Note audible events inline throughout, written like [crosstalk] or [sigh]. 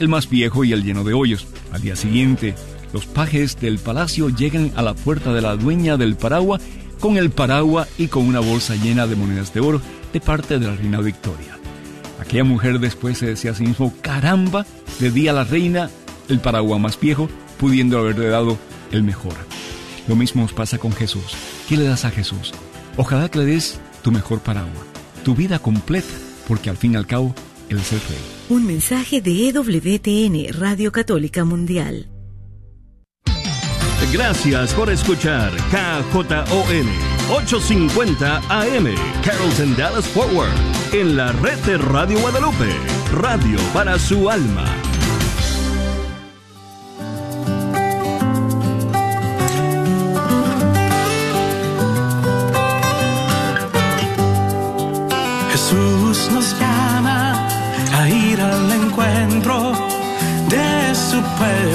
el más viejo y el lleno de hoyos. Al día siguiente, los pajes del palacio llegan a la puerta de la dueña del paraguas con el paraguas y con una bolsa llena de monedas de oro de parte de la reina Victoria. Aquella mujer después se decía a sí mismo, caramba, le di a la reina el paraguas más viejo, pudiendo haberle dado el mejor. Lo mismo os pasa con Jesús. ¿Qué le das a Jesús? Ojalá que le des tu mejor paraguas, tu vida completa, porque al fin y al cabo, Él es el Rey. Un mensaje de EWTN, Radio Católica Mundial. Gracias por escuchar KJON 850 AM, Carrollton Dallas Forward, en la red de Radio Guadalupe, radio para su alma.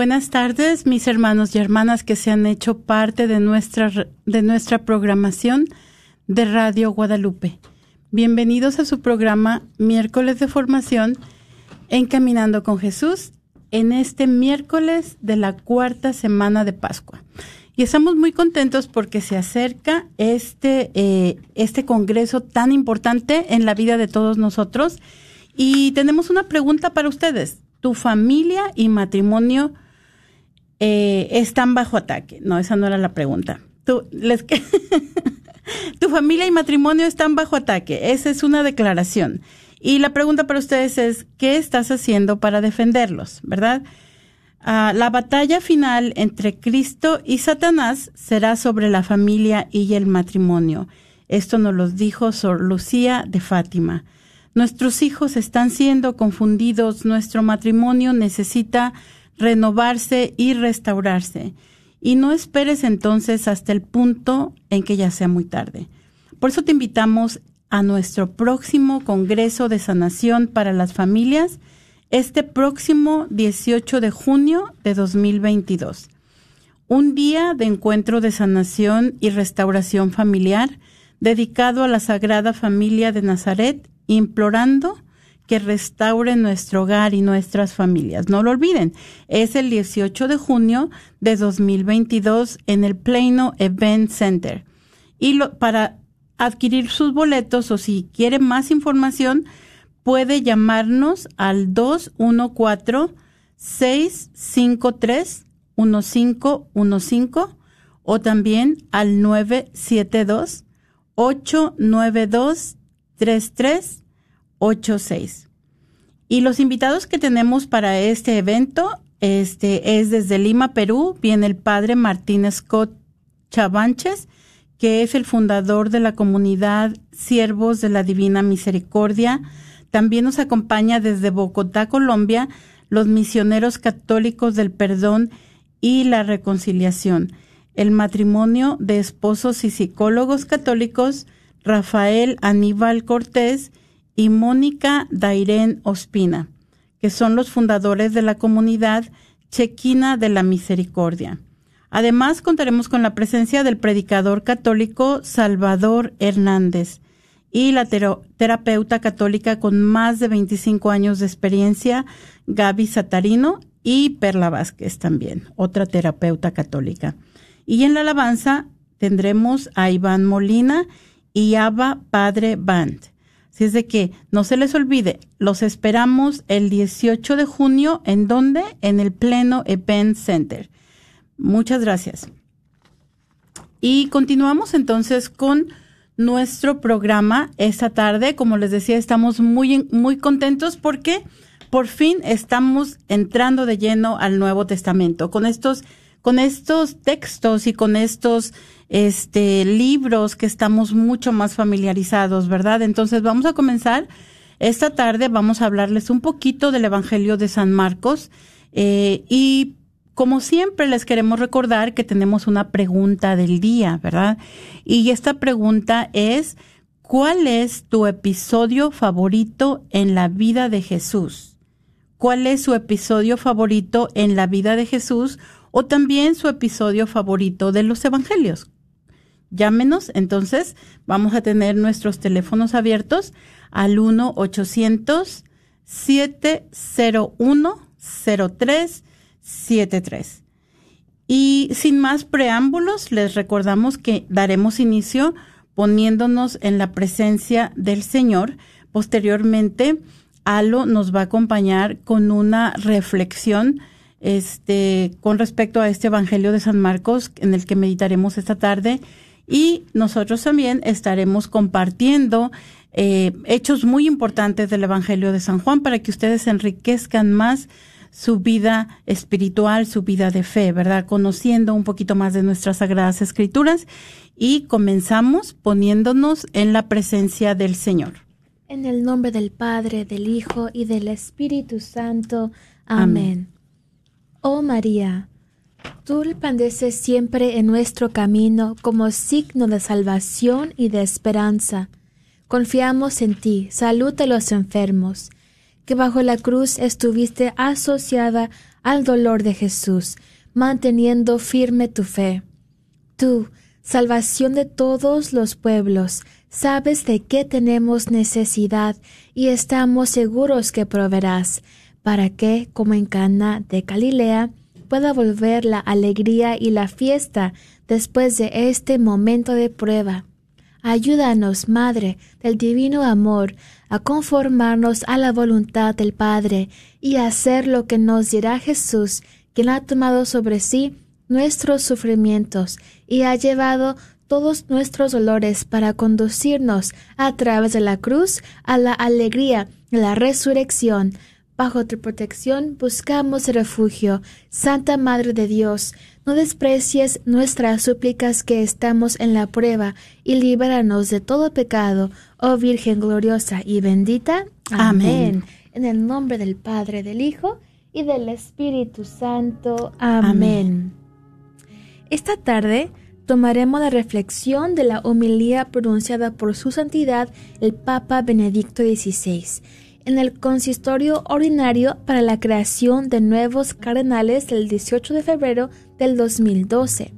buenas tardes, mis hermanos y hermanas que se han hecho parte de nuestra, de nuestra programación de Radio Guadalupe. Bienvenidos a su programa Miércoles de Formación Encaminando con Jesús en este miércoles de la cuarta semana de Pascua. Y estamos muy contentos porque se acerca este, eh, este congreso tan importante en la vida de todos nosotros. Y tenemos una pregunta para ustedes. ¿Tu familia y matrimonio eh, están bajo ataque? No, esa no era la pregunta. ¿Tu, les, [laughs] ¿Tu familia y matrimonio están bajo ataque? Esa es una declaración. Y la pregunta para ustedes es, ¿qué estás haciendo para defenderlos? ¿Verdad? Ah, la batalla final entre Cristo y Satanás será sobre la familia y el matrimonio. Esto nos lo dijo Sor Lucía de Fátima. Nuestros hijos están siendo confundidos, nuestro matrimonio necesita renovarse y restaurarse. Y no esperes entonces hasta el punto en que ya sea muy tarde. Por eso te invitamos a nuestro próximo Congreso de Sanación para las Familias este próximo 18 de junio de 2022. Un día de encuentro de sanación y restauración familiar dedicado a la Sagrada Familia de Nazaret, implorando que restaure nuestro hogar y nuestras familias. No lo olviden, es el 18 de junio de 2022 en el Plano Event Center. Y para adquirir sus boletos o si quiere más información, puede llamarnos al 214-653-1515 o también al 972-892-3386. Y los invitados que tenemos para este evento este, es desde Lima, Perú, viene el padre Martín Scott Chavanches, que es el fundador de la comunidad Siervos de la Divina Misericordia. También nos acompaña desde Bogotá, Colombia, los misioneros católicos del perdón y la reconciliación, el matrimonio de esposos y psicólogos católicos Rafael Aníbal Cortés y Mónica Dairén Ospina. que son los fundadores de la comunidad Chequina de la Misericordia. Además, contaremos con la presencia del predicador católico Salvador Hernández y la terapeuta católica con más de 25 años de experiencia, Gaby Satarino, y Perla Vázquez también, otra terapeuta católica. Y en la alabanza tendremos a Iván Molina y Abba Padre Band. Así es de que no se les olvide, los esperamos el 18 de junio, ¿en dónde? En el Pleno Event Center. Muchas gracias. Y continuamos entonces con nuestro programa esta tarde. Como les decía, estamos muy, muy contentos porque por fin estamos entrando de lleno al Nuevo Testamento con estos, con estos textos y con estos este, libros que estamos mucho más familiarizados, ¿verdad? Entonces vamos a comenzar. Esta tarde vamos a hablarles un poquito del Evangelio de San Marcos eh, y como siempre, les queremos recordar que tenemos una pregunta del día, ¿verdad? Y esta pregunta es, ¿cuál es tu episodio favorito en la vida de Jesús? ¿Cuál es su episodio favorito en la vida de Jesús o también su episodio favorito de los evangelios? Llámenos, entonces vamos a tener nuestros teléfonos abiertos al 1-800-701-03 73. Y sin más preámbulos, les recordamos que daremos inicio poniéndonos en la presencia del Señor. Posteriormente, Alo nos va a acompañar con una reflexión este, con respecto a este Evangelio de San Marcos en el que meditaremos esta tarde. Y nosotros también estaremos compartiendo eh, hechos muy importantes del Evangelio de San Juan para que ustedes enriquezcan más su vida espiritual, su vida de fe, ¿verdad? Conociendo un poquito más de nuestras sagradas escrituras y comenzamos poniéndonos en la presencia del Señor. En el nombre del Padre, del Hijo y del Espíritu Santo. Amén. Oh María, tú resplandeces siempre en nuestro camino como signo de salvación y de esperanza. Confiamos en ti, salud de los enfermos que bajo la cruz estuviste asociada al dolor de Jesús, manteniendo firme tu fe. Tú, salvación de todos los pueblos, sabes de qué tenemos necesidad y estamos seguros que proveerás, para que, como en Cana de Galilea, pueda volver la alegría y la fiesta después de este momento de prueba. Ayúdanos, Madre del Divino Amor, a conformarnos a la voluntad del Padre y a hacer lo que nos dirá Jesús, quien ha tomado sobre sí nuestros sufrimientos y ha llevado todos nuestros dolores para conducirnos a través de la cruz a la alegría de la resurrección. Bajo tu protección buscamos refugio. Santa Madre de Dios, no desprecies nuestras súplicas que estamos en la prueba y líbranos de todo pecado, oh Virgen gloriosa y bendita. Amén. En el nombre del Padre, del Hijo y del Espíritu Santo. Amén. Esta tarde tomaremos la reflexión de la homilía pronunciada por su santidad el Papa Benedicto XVI en el consistorio ordinario para la creación de nuevos cardenales del 18 de febrero del 2012.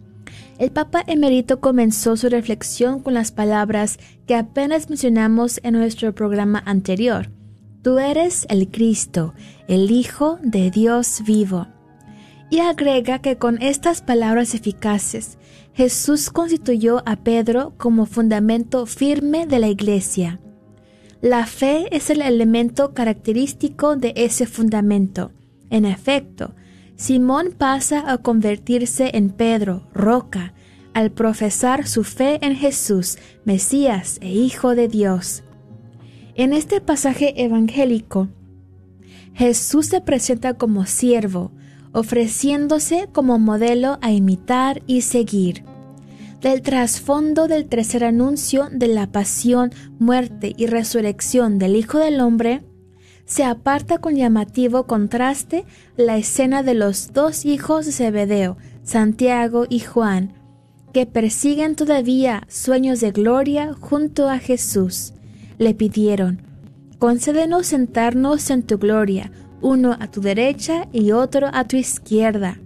El Papa Emerito comenzó su reflexión con las palabras que apenas mencionamos en nuestro programa anterior. Tú eres el Cristo, el Hijo de Dios vivo. Y agrega que con estas palabras eficaces, Jesús constituyó a Pedro como fundamento firme de la Iglesia. La fe es el elemento característico de ese fundamento. En efecto, Simón pasa a convertirse en Pedro, roca, al profesar su fe en Jesús, Mesías e Hijo de Dios. En este pasaje evangélico, Jesús se presenta como siervo, ofreciéndose como modelo a imitar y seguir del trasfondo del tercer anuncio de la pasión, muerte y resurrección del Hijo del Hombre, se aparta con llamativo contraste la escena de los dos hijos de Zebedeo, Santiago y Juan, que persiguen todavía sueños de gloria junto a Jesús. Le pidieron, concédenos sentarnos en tu gloria, uno a tu derecha y otro a tu izquierda.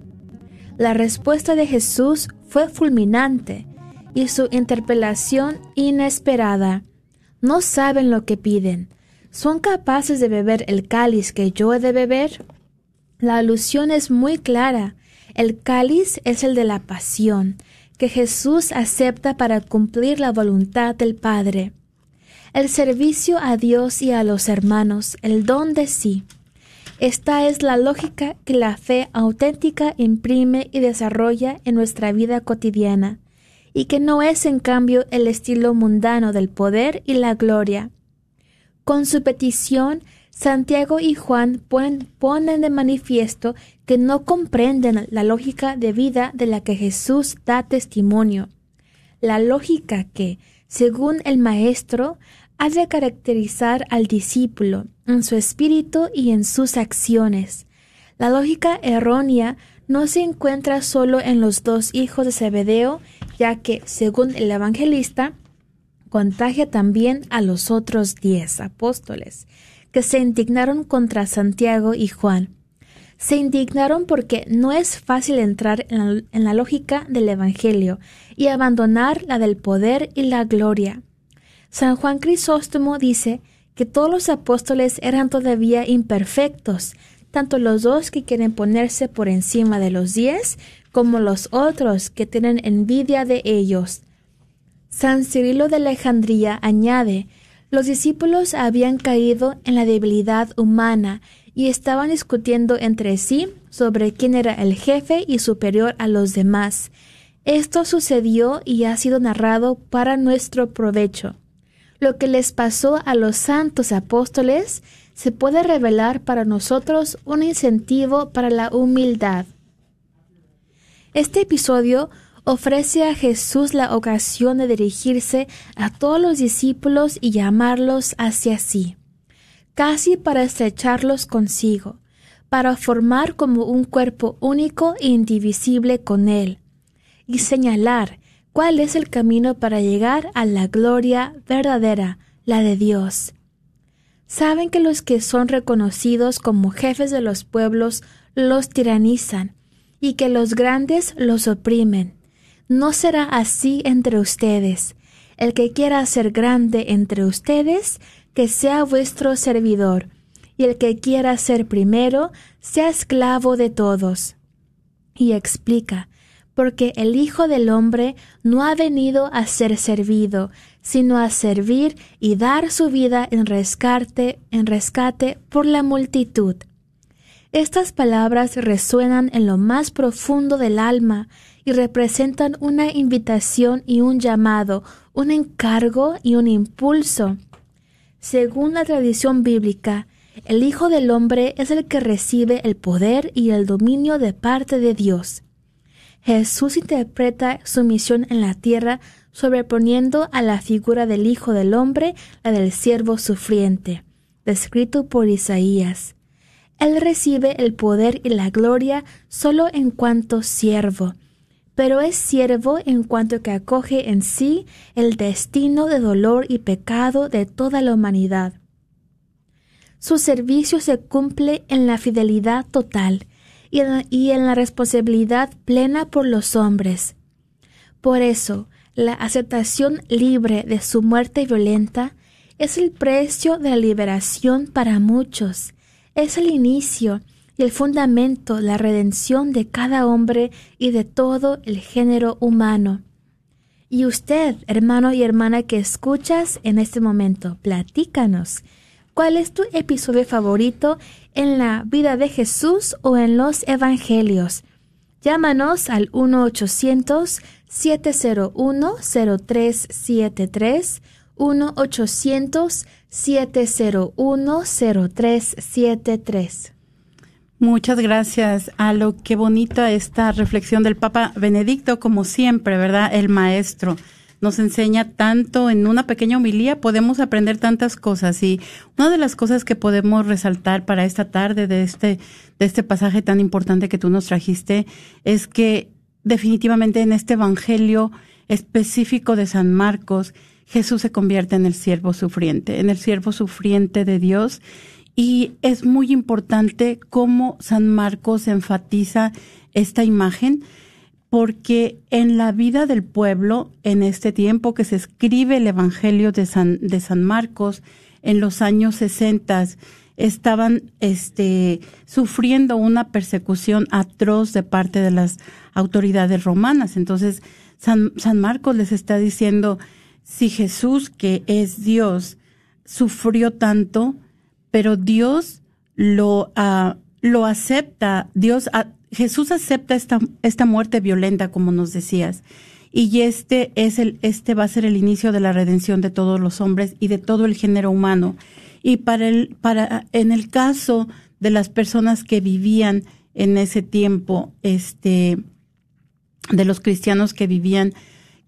La respuesta de Jesús fue fulminante y su interpelación inesperada. No saben lo que piden. ¿Son capaces de beber el cáliz que yo he de beber? La alusión es muy clara. El cáliz es el de la pasión, que Jesús acepta para cumplir la voluntad del Padre. El servicio a Dios y a los hermanos, el don de sí. Esta es la lógica que la fe auténtica imprime y desarrolla en nuestra vida cotidiana, y que no es en cambio el estilo mundano del poder y la gloria. Con su petición, Santiago y Juan ponen, de manifiesto que no comprenden la lógica de vida de la que Jesús da testimonio, la lógica que, según el Maestro, ha de caracterizar al discípulo en su espíritu y en sus acciones. La lógica errónea no se encuentra solo en los dos hijos de Zebedeo, ya que, según el evangelista, contagia también a los otros diez apóstoles que se indignaron contra Santiago y Juan. Se indignaron porque no es fácil entrar en la, lógica del Evangelio y abandonar la del poder y la gloria. San Juan Crisóstomo dice que todos los apóstoles eran todavía imperfectos, tanto los dos que quieren ponerse por encima de los diez, como los otros que tienen envidia de ellos. San Cirilo de Alejandría añade los discípulos habían caído en la debilidad humana y estaban discutiendo entre sí sobre quién era el jefe y superior a los demás. Esto sucedió y ha sido narrado para nuestro provecho. Lo que les pasó a los santos apóstoles se puede revelar para nosotros un incentivo para la humildad. Este episodio ofrece a Jesús la ocasión de dirigirse a todos los discípulos y llamarlos hacia sí, casi para estrecharlos consigo, para formar como un cuerpo único e indivisible con Él, y señalar cuál es el camino para llegar a la gloria verdadera, la de Dios. Saben que los que son reconocidos como jefes de los pueblos los tiranizan y que los grandes los oprimen no será así entre ustedes. El que quiera ser grande entre ustedes, que sea vuestro servidor, y el que quiera ser primero, sea esclavo de todos. Y explica, porque el Hijo del Hombre no ha venido a ser servido, sino a servir y dar su vida en rescate, en rescate por la multitud. Estas palabras resuenan en lo más profundo del alma y representan una invitación y un llamado, un encargo y un impulso. Según la tradición bíblica, el Hijo del Hombre es el que recibe el poder y el dominio de parte de Dios. Jesús interpreta su misión en la tierra sobreponiendo a la figura del Hijo del Hombre la del siervo sufriente, descrito por Isaías. Él recibe el poder y la gloria solo en cuanto siervo, pero es siervo en cuanto que acoge en sí el destino de dolor y pecado de toda la humanidad. Su servicio se cumple en la fidelidad total y en la, responsabilidad plena por los hombres. Por eso, la aceptación libre de su muerte violenta es el precio de la liberación para muchos, es el inicio y el fundamento, la redención de cada hombre y de todo el género humano. Y usted, hermano y hermana que escuchas en este momento, platícanos. ¿Cuál es tu episodio favorito en la vida de Jesús o en los Evangelios? Llámanos al 1-800-701-0373, 1-800-701-0373. Muchas gracias a lo que bonita esta reflexión del Papa Benedicto, como siempre, ¿verdad? El maestro nos enseña tanto en una pequeña homilía, podemos aprender tantas cosas. Y una de las cosas que podemos resaltar para esta tarde de este, de este pasaje tan importante que tú nos trajiste es que definitivamente en este evangelio específico de San Marcos, Jesús se convierte en el siervo sufriente, en el siervo sufriente de Dios. Y es muy importante cómo San Marcos enfatiza esta imagen, porque en la vida del pueblo, en este tiempo que se escribe el Evangelio de San, de San Marcos, en los años 60, estaban este, sufriendo una persecución atroz de parte de las autoridades romanas. Entonces, San, San Marcos les está diciendo, si Jesús, que es Dios, sufrió tanto, pero Dios lo, uh, lo acepta, Dios, Jesús acepta esta, esta muerte violenta, como nos decías. Y este es el, este va a ser el inicio de la redención de todos los hombres y de todo el género humano. Y para el, para, en el caso de las personas que vivían en ese tiempo, este, de los cristianos que vivían,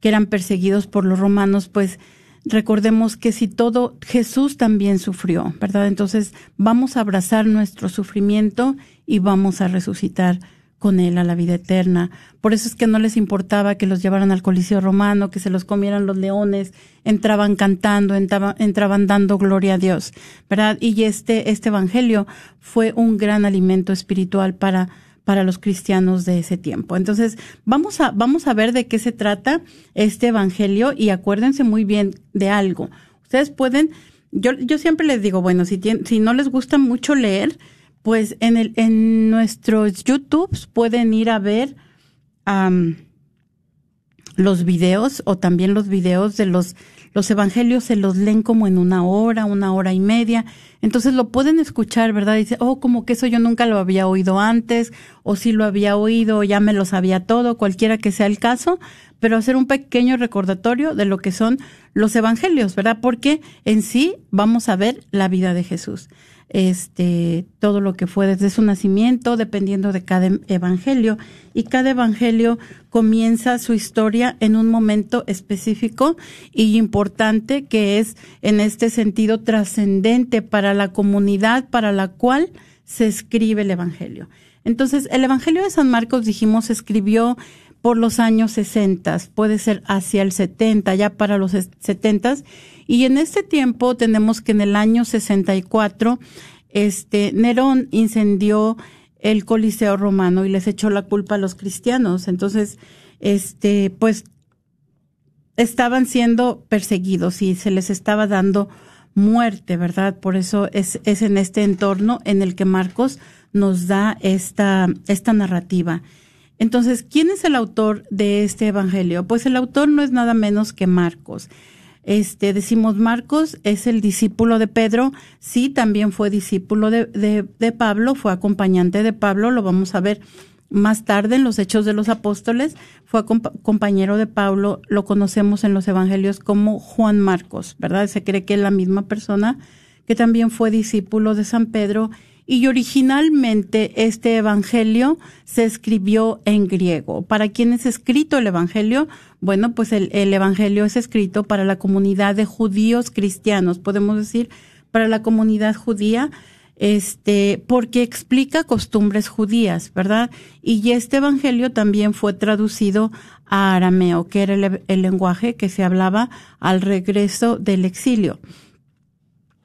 que eran perseguidos por los romanos, pues recordemos que si todo, Jesús también sufrió, ¿verdad? Entonces vamos a abrazar nuestro sufrimiento y vamos a resucitar con él a la vida eterna. Por eso es que no les importaba que los llevaran al Coliseo romano, que se los comieran los leones, entraban cantando, entraban, entraban dando gloria a Dios, ¿verdad? Y este, este evangelio fue un gran alimento espiritual para para los cristianos de ese tiempo. Entonces, vamos a, vamos a ver de qué se trata este evangelio y acuérdense muy bien de algo. Ustedes pueden, yo, yo siempre les digo, bueno, si, si no les gusta mucho leer, pues en, el, en nuestros YouTubes pueden ir a ver los videos o también los videos de los los evangelios se los leen como en una hora, una hora y media. Entonces lo pueden escuchar, ¿verdad? dice, oh, como que eso yo nunca lo había oído antes, o si lo había oído, ya me lo sabía todo, cualquiera que sea el caso, pero hacer un pequeño recordatorio de lo que son los evangelios, ¿verdad? Porque en sí vamos a ver la vida de Jesús este, todo lo que fue desde su nacimiento, dependiendo de cada evangelio. Y cada evangelio comienza su historia en un momento específico y importante que es en este sentido trascendente para la comunidad para la cual se escribe el evangelio. Entonces, el evangelio de San Marcos, dijimos, escribió por los años 60, puede ser hacia el 70, ya para los 70 y en este tiempo tenemos que en el año 64, este, Nerón incendió el Coliseo romano y les echó la culpa a los cristianos. Entonces, este, pues, estaban siendo perseguidos y se les estaba dando muerte, ¿verdad? Por eso es, es en este entorno en el que Marcos nos da esta, esta narrativa. Entonces, ¿quién es el autor de este evangelio? Pues el autor no es nada menos que Marcos. Este, decimos Marcos es el discípulo de Pedro, sí, también fue discípulo de, de, Pablo, fue acompañante de Pablo, lo vamos a ver más tarde en los Hechos de los Apóstoles, fue compañero de Pablo, lo conocemos en los Evangelios como Juan Marcos, ¿verdad? Se cree que es la misma persona que también fue discípulo de San Pedro y originalmente este evangelio se escribió en griego. ¿Para quién es escrito el evangelio? Bueno, pues el, evangelio es escrito para la comunidad de judíos cristianos, podemos decir, para la comunidad judía, este, porque explica costumbres judías, ¿verdad? Y este evangelio también fue traducido a arameo, que era el lenguaje que se hablaba al regreso del exilio.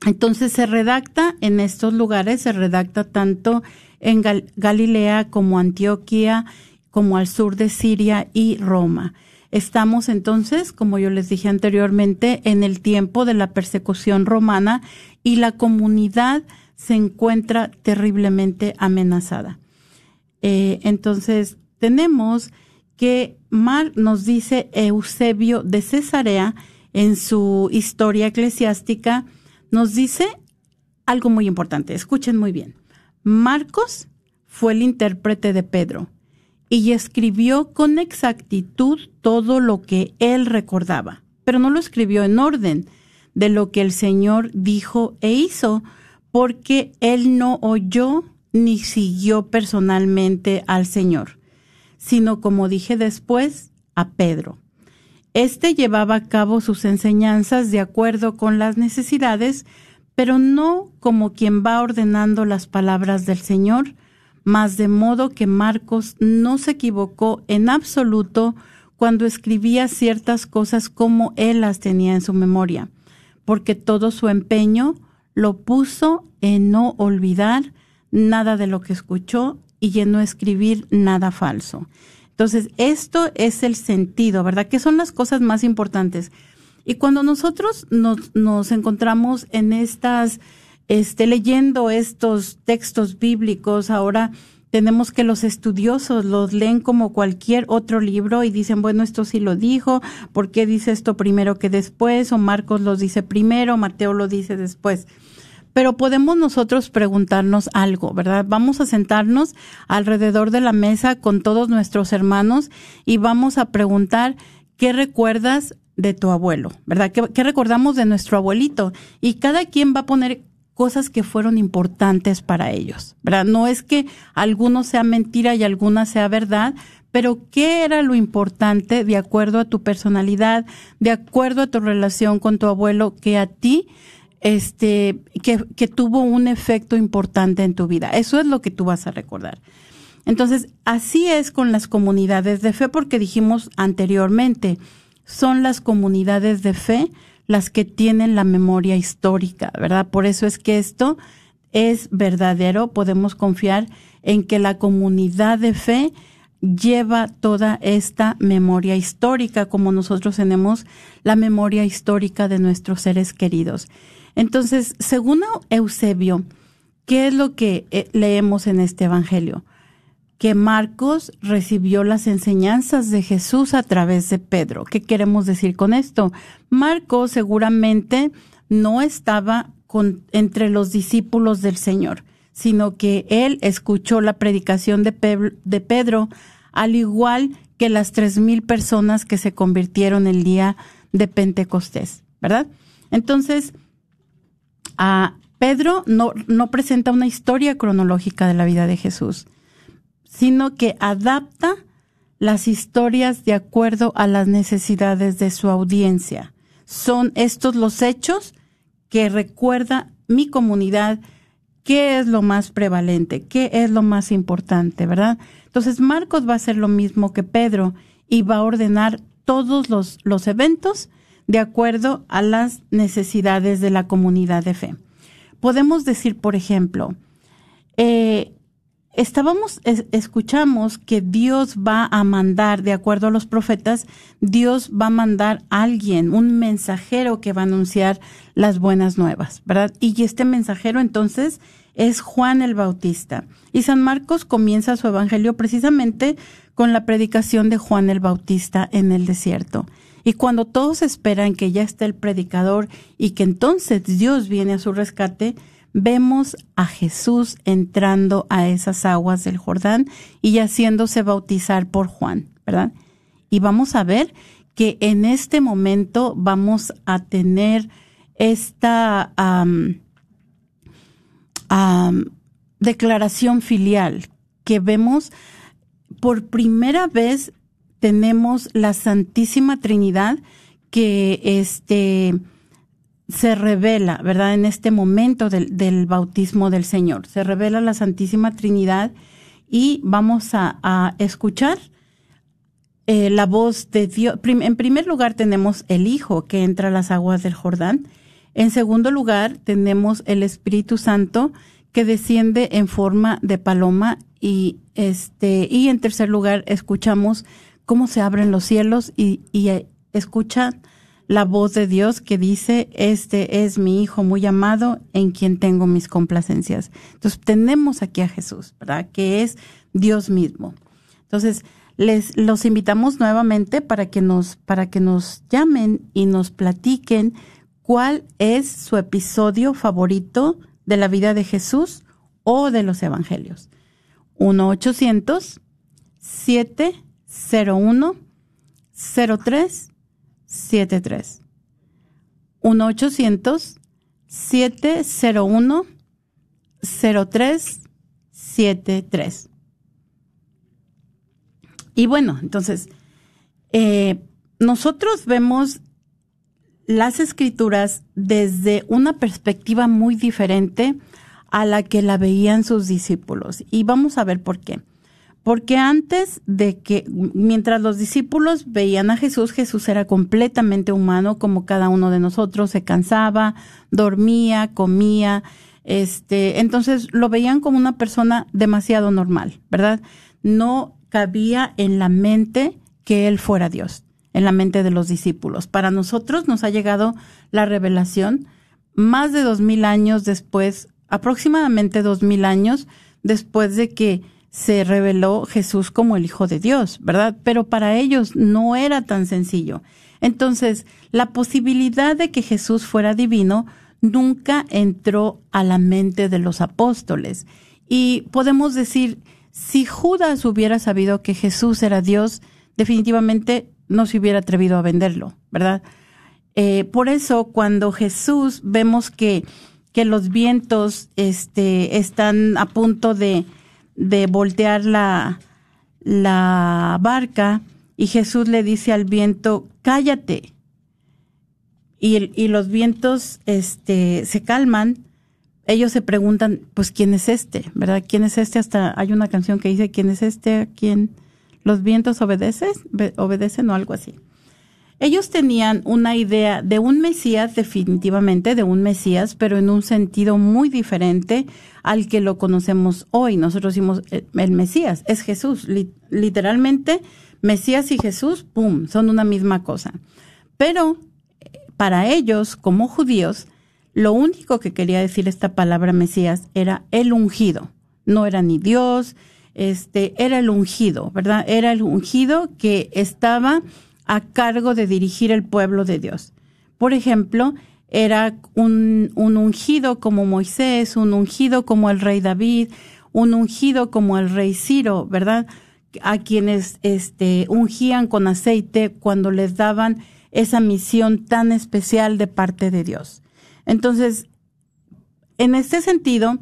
Entonces se redacta en estos lugares, se redacta tanto en Galilea como Antioquía, como al sur de Siria y Roma. Estamos entonces, como yo les dije anteriormente, en el tiempo de la persecución romana y la comunidad se encuentra terriblemente amenazada. Eh, entonces, tenemos que Mar nos dice Eusebio de Cesarea en su historia eclesiástica, nos dice algo muy importante. Escuchen muy bien. Marcos fue el intérprete de Pedro y escribió con exactitud todo lo que él recordaba, pero no lo escribió en orden de lo que el Señor dijo e hizo, porque él no oyó ni siguió personalmente al Señor, sino como dije después, a Pedro. Este llevaba a cabo sus enseñanzas de acuerdo con las necesidades, pero no como quien va ordenando las palabras del Señor, mas de modo que Marcos no se equivocó en absoluto cuando escribía ciertas cosas como él las tenía en su memoria, porque todo su empeño lo puso en no olvidar nada de lo que escuchó y en no escribir nada falso. Entonces, esto es el sentido, ¿verdad? Que son las cosas más importantes. Y cuando nosotros nos, nos encontramos en estas, este, leyendo estos textos bíblicos, ahora tenemos que los estudiosos los leen como cualquier otro libro y dicen, bueno, esto sí lo dijo, ¿por qué dice esto primero que después? O Marcos los dice primero, Mateo lo dice después. Pero podemos nosotros preguntarnos algo, ¿verdad? Vamos a sentarnos alrededor de la mesa con todos nuestros hermanos y vamos a preguntar, ¿qué recuerdas de tu abuelo? ¿Verdad? ¿Qué, recordamos de nuestro abuelito? Y cada quien va a poner cosas que fueron importantes para ellos, ¿verdad? No es que alguno sea mentira y alguna sea verdad, pero ¿qué era lo importante de acuerdo a tu personalidad, de acuerdo a tu relación con tu abuelo que a ti este que, que tuvo un efecto importante en tu vida? Eso es lo que tú vas a recordar. Entonces, así es con las comunidades de fe porque dijimos anteriormente, son las comunidades de fe las que tienen la memoria histórica, ¿verdad? Por eso es que esto es verdadero, podemos confiar en que la comunidad de fe lleva toda esta memoria histórica, como nosotros tenemos la memoria histórica de nuestros seres queridos. Entonces, según Eusebio, ¿qué es lo que eh, leemos en este Evangelio? que Marcos recibió las enseñanzas de Jesús a través de Pedro. ¿Qué queremos decir con esto? Marcos seguramente no estaba con, entre los discípulos del Señor, sino que él escuchó la predicación de, de Pedro, al igual que las tres mil personas que se convirtieron el día de Pentecostés, ¿verdad? Entonces, Pedro no, no presenta una historia cronológica de la vida de Jesús sino que adapta las historias de acuerdo a las necesidades de su audiencia. Son estos los hechos que recuerda mi comunidad qué es lo más prevalente, qué es lo más importante, ¿verdad? Entonces Marcos va a hacer lo mismo que Pedro y va a ordenar todos los, los eventos de acuerdo a las necesidades de la comunidad de fe. Podemos decir, por ejemplo, eh, estábamos, escuchamos que Dios va a mandar, de acuerdo a los profetas, Dios va a mandar a alguien, un mensajero que va a anunciar las buenas nuevas, ¿verdad? Y este mensajero entonces es Juan el Bautista. Y San Marcos comienza su evangelio precisamente con la predicación de Juan el Bautista en el desierto. Y cuando todos esperan que ya esté el predicador y que entonces Dios viene a su rescate, vemos a Jesús entrando a esas aguas del Jordán y haciéndose bautizar por Juan, ¿verdad? Y vamos a ver que en este momento vamos a tener esta declaración filial que vemos por primera vez tenemos la Santísima Trinidad que este se revela, ¿verdad? En este momento del, bautismo del Señor. Se revela la Santísima Trinidad y vamos a, escuchar eh, la voz de Dios. En primer lugar tenemos el Hijo que entra a las aguas del Jordán. En segundo lugar tenemos el Espíritu Santo que desciende en forma de paloma y este y en tercer lugar escuchamos cómo se abren los cielos y, y eh, escuchan la voz de Dios que dice, este es mi Hijo muy amado en quien tengo mis complacencias. Entonces tenemos aquí a Jesús, ¿verdad? Que es Dios mismo. Entonces, les los invitamos nuevamente para que nos, para que nos llamen y nos platiquen cuál es su episodio favorito de la vida de Jesús o de los evangelios. 1-800-701 03 73. 1-800-701-0373. Y bueno, entonces, eh, nosotros vemos las escrituras desde una perspectiva muy diferente a la que la veían sus discípulos. Y vamos a ver por qué. Porque antes de que, mientras los discípulos veían a Jesús, Jesús era completamente humano como cada uno de nosotros, se cansaba, dormía, comía, este, entonces lo veían como una persona demasiado normal, ¿verdad? No cabía en la mente que él fuera Dios, en la mente de los discípulos. Para nosotros nos ha llegado la revelación más de dos mil años después, aproximadamente dos mil años después de que se reveló Jesús como el Hijo de Dios, ¿verdad? Pero para ellos no era tan sencillo. Entonces, la posibilidad de que Jesús fuera divino nunca entró a la mente de los apóstoles. Y podemos decir, si Judas hubiera sabido que Jesús era Dios, definitivamente no se hubiera atrevido a venderlo, ¿verdad? Eh, por eso, cuando Jesús vemos que, que los vientos este, están a punto de, de voltear la, la barca y Jesús le dice al viento, cállate. Y, y los vientos este, se calman. Ellos se preguntan, pues, ¿quién es este? ¿Verdad? ¿Quién es este? Hasta hay una canción que dice, ¿quién es este? ¿A quién los vientos obedecen? ¿Obedecen o algo así? Ellos tenían una idea de un Mesías, definitivamente, de un Mesías, pero en un sentido muy diferente al que lo conocemos hoy. Nosotros decimos eh, el Mesías, es Jesús. literalmente, Mesías y Jesús, ¡pum!, son una misma cosa. Pero para ellos, como judíos, lo único que quería decir esta palabra Mesías era el ungido. No era ni Dios, este, era el ungido, ¿verdad? Era el ungido que estaba a cargo de dirigir el pueblo de Dios. Por ejemplo, era un, ungido como Moisés, un ungido como el rey David, un ungido como el rey Ciro, ¿verdad? A quienes este, ungían con aceite cuando les daban esa misión tan especial de parte de Dios. Entonces, en este sentido,